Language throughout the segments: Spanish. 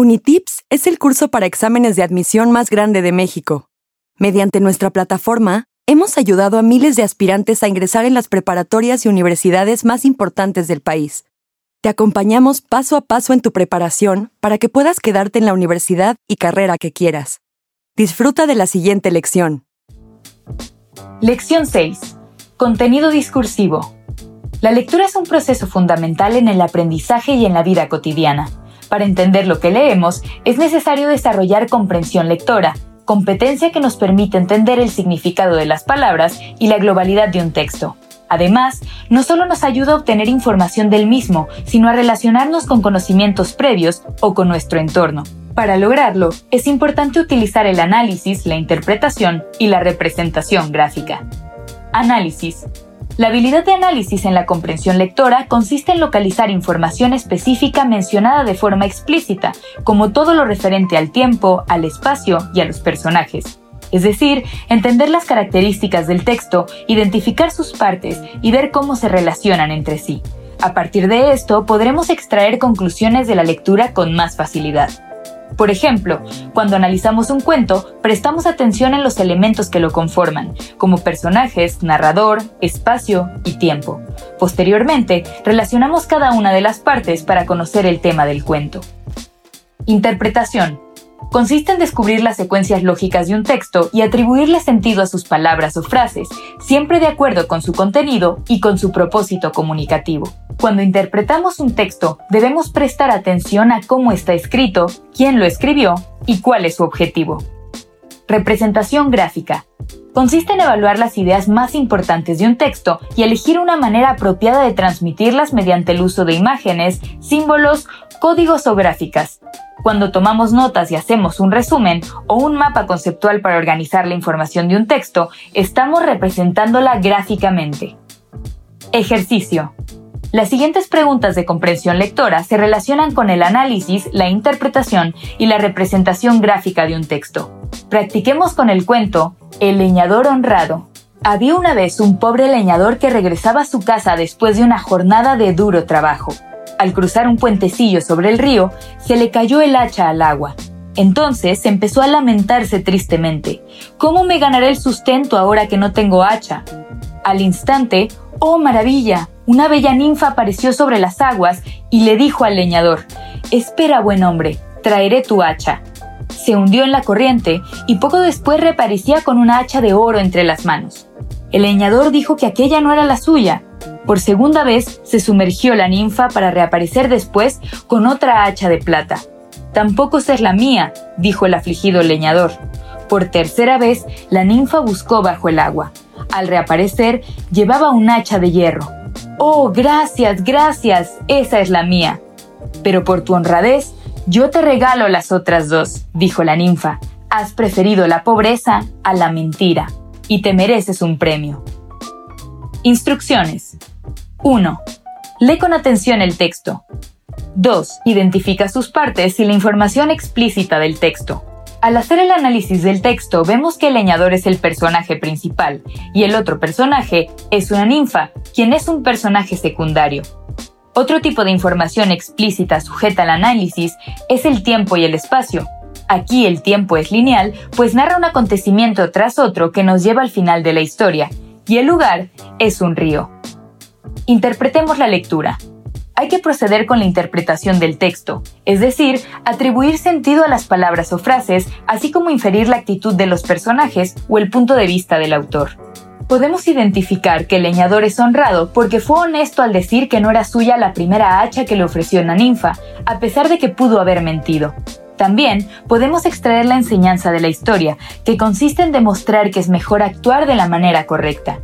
Unitips es el curso para exámenes de admisión más grande de México. Mediante nuestra plataforma, hemos ayudado a miles de aspirantes a ingresar en las preparatorias y universidades más importantes del país. Te acompañamos paso a paso en tu preparación para que puedas quedarte en la universidad y carrera que quieras. Disfruta de la siguiente lección. Lección 6. Contenido discursivo. La lectura es un proceso fundamental en el aprendizaje y en la vida cotidiana. Para entender lo que leemos, es necesario desarrollar comprensión lectora, competencia que nos permite entender el significado de las palabras y la globalidad de un texto. Además, no solo nos ayuda a obtener información del mismo, sino a relacionarnos con conocimientos previos o con nuestro entorno. Para lograrlo, es importante utilizar el análisis, la interpretación y la representación gráfica. Análisis. La habilidad de análisis en la comprensión lectora consiste en localizar información específica mencionada de forma explícita, como todo lo referente al tiempo, al espacio y a los personajes. Es decir, entender las características del texto, identificar sus partes y ver cómo se relacionan entre sí. A partir de esto podremos extraer conclusiones de la lectura con más facilidad. Por ejemplo, cuando analizamos un cuento, prestamos atención en los elementos que lo conforman, como personajes, narrador, espacio y tiempo. Posteriormente, relacionamos cada una de las partes para conocer el tema del cuento. Interpretación. Consiste en descubrir las secuencias lógicas de un texto y atribuirle sentido a sus palabras o frases, siempre de acuerdo con su contenido y con su propósito comunicativo. Cuando interpretamos un texto, debemos prestar atención a cómo está escrito, quién lo escribió y cuál es su objetivo. Representación gráfica. Consiste en evaluar las ideas más importantes de un texto y elegir una manera apropiada de transmitirlas mediante el uso de imágenes, símbolos, códigos o gráficas. Cuando tomamos notas y hacemos un resumen o un mapa conceptual para organizar la información de un texto, estamos representándola gráficamente. Ejercicio. Las siguientes preguntas de comprensión lectora se relacionan con el análisis, la interpretación y la representación gráfica de un texto. Practiquemos con el cuento El leñador honrado. Había una vez un pobre leñador que regresaba a su casa después de una jornada de duro trabajo. Al cruzar un puentecillo sobre el río, se le cayó el hacha al agua. Entonces empezó a lamentarse tristemente. ¿Cómo me ganaré el sustento ahora que no tengo hacha? Al instante, ¡oh maravilla! Una bella ninfa apareció sobre las aguas y le dijo al leñador, Espera, buen hombre, traeré tu hacha. Se hundió en la corriente y poco después reaparecía con una hacha de oro entre las manos. El leñador dijo que aquella no era la suya. Por segunda vez se sumergió la ninfa para reaparecer después con otra hacha de plata. Tampoco es la mía, dijo el afligido leñador. Por tercera vez, la ninfa buscó bajo el agua. Al reaparecer, llevaba un hacha de hierro. Oh, gracias, gracias, esa es la mía. Pero por tu honradez, yo te regalo las otras dos, dijo la ninfa. Has preferido la pobreza a la mentira, y te mereces un premio. Instrucciones. 1. Lee con atención el texto. 2. Identifica sus partes y la información explícita del texto. Al hacer el análisis del texto, vemos que el leñador es el personaje principal y el otro personaje es una ninfa, quien es un personaje secundario. Otro tipo de información explícita sujeta al análisis es el tiempo y el espacio. Aquí el tiempo es lineal, pues narra un acontecimiento tras otro que nos lleva al final de la historia, y el lugar es un río. Interpretemos la lectura hay que proceder con la interpretación del texto, es decir, atribuir sentido a las palabras o frases, así como inferir la actitud de los personajes o el punto de vista del autor. Podemos identificar que el leñador es honrado porque fue honesto al decir que no era suya la primera hacha que le ofreció una ninfa, a pesar de que pudo haber mentido. También podemos extraer la enseñanza de la historia, que consiste en demostrar que es mejor actuar de la manera correcta.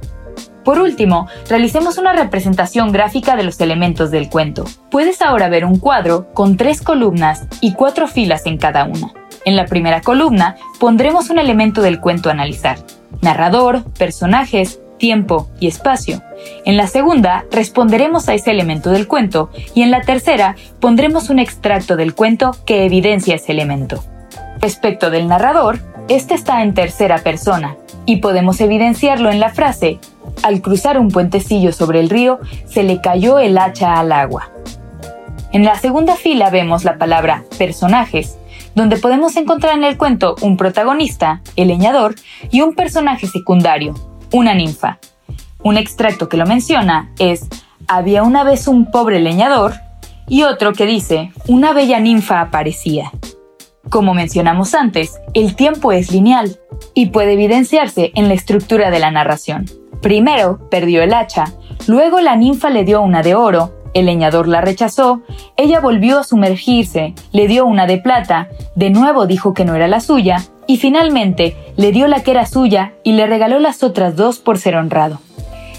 Por último, realicemos una representación gráfica de los elementos del cuento. Puedes ahora ver un cuadro con tres columnas y cuatro filas en cada una. En la primera columna pondremos un elemento del cuento a analizar. Narrador, personajes, tiempo y espacio. En la segunda responderemos a ese elemento del cuento y en la tercera pondremos un extracto del cuento que evidencia ese elemento. Respecto del narrador, este está en tercera persona y podemos evidenciarlo en la frase al cruzar un puentecillo sobre el río, se le cayó el hacha al agua. En la segunda fila vemos la palabra personajes, donde podemos encontrar en el cuento un protagonista, el leñador, y un personaje secundario, una ninfa. Un extracto que lo menciona es Había una vez un pobre leñador y otro que dice Una bella ninfa aparecía. Como mencionamos antes, el tiempo es lineal y puede evidenciarse en la estructura de la narración. Primero perdió el hacha, luego la ninfa le dio una de oro, el leñador la rechazó, ella volvió a sumergirse, le dio una de plata, de nuevo dijo que no era la suya, y finalmente le dio la que era suya y le regaló las otras dos por ser honrado.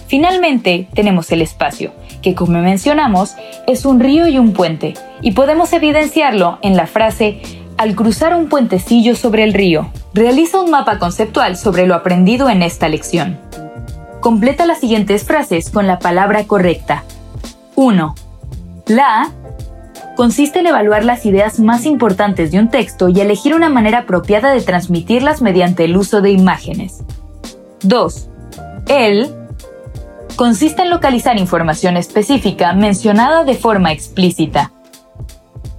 Finalmente tenemos el espacio, que como mencionamos es un río y un puente, y podemos evidenciarlo en la frase al cruzar un puentecillo sobre el río. Realiza un mapa conceptual sobre lo aprendido en esta lección. Completa las siguientes frases con la palabra correcta. 1. La consiste en evaluar las ideas más importantes de un texto y elegir una manera apropiada de transmitirlas mediante el uso de imágenes. 2. El consiste en localizar información específica mencionada de forma explícita.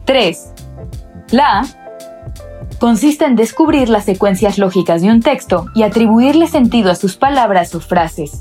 3. La consiste en descubrir las secuencias lógicas de un texto y atribuirle sentido a sus palabras o frases.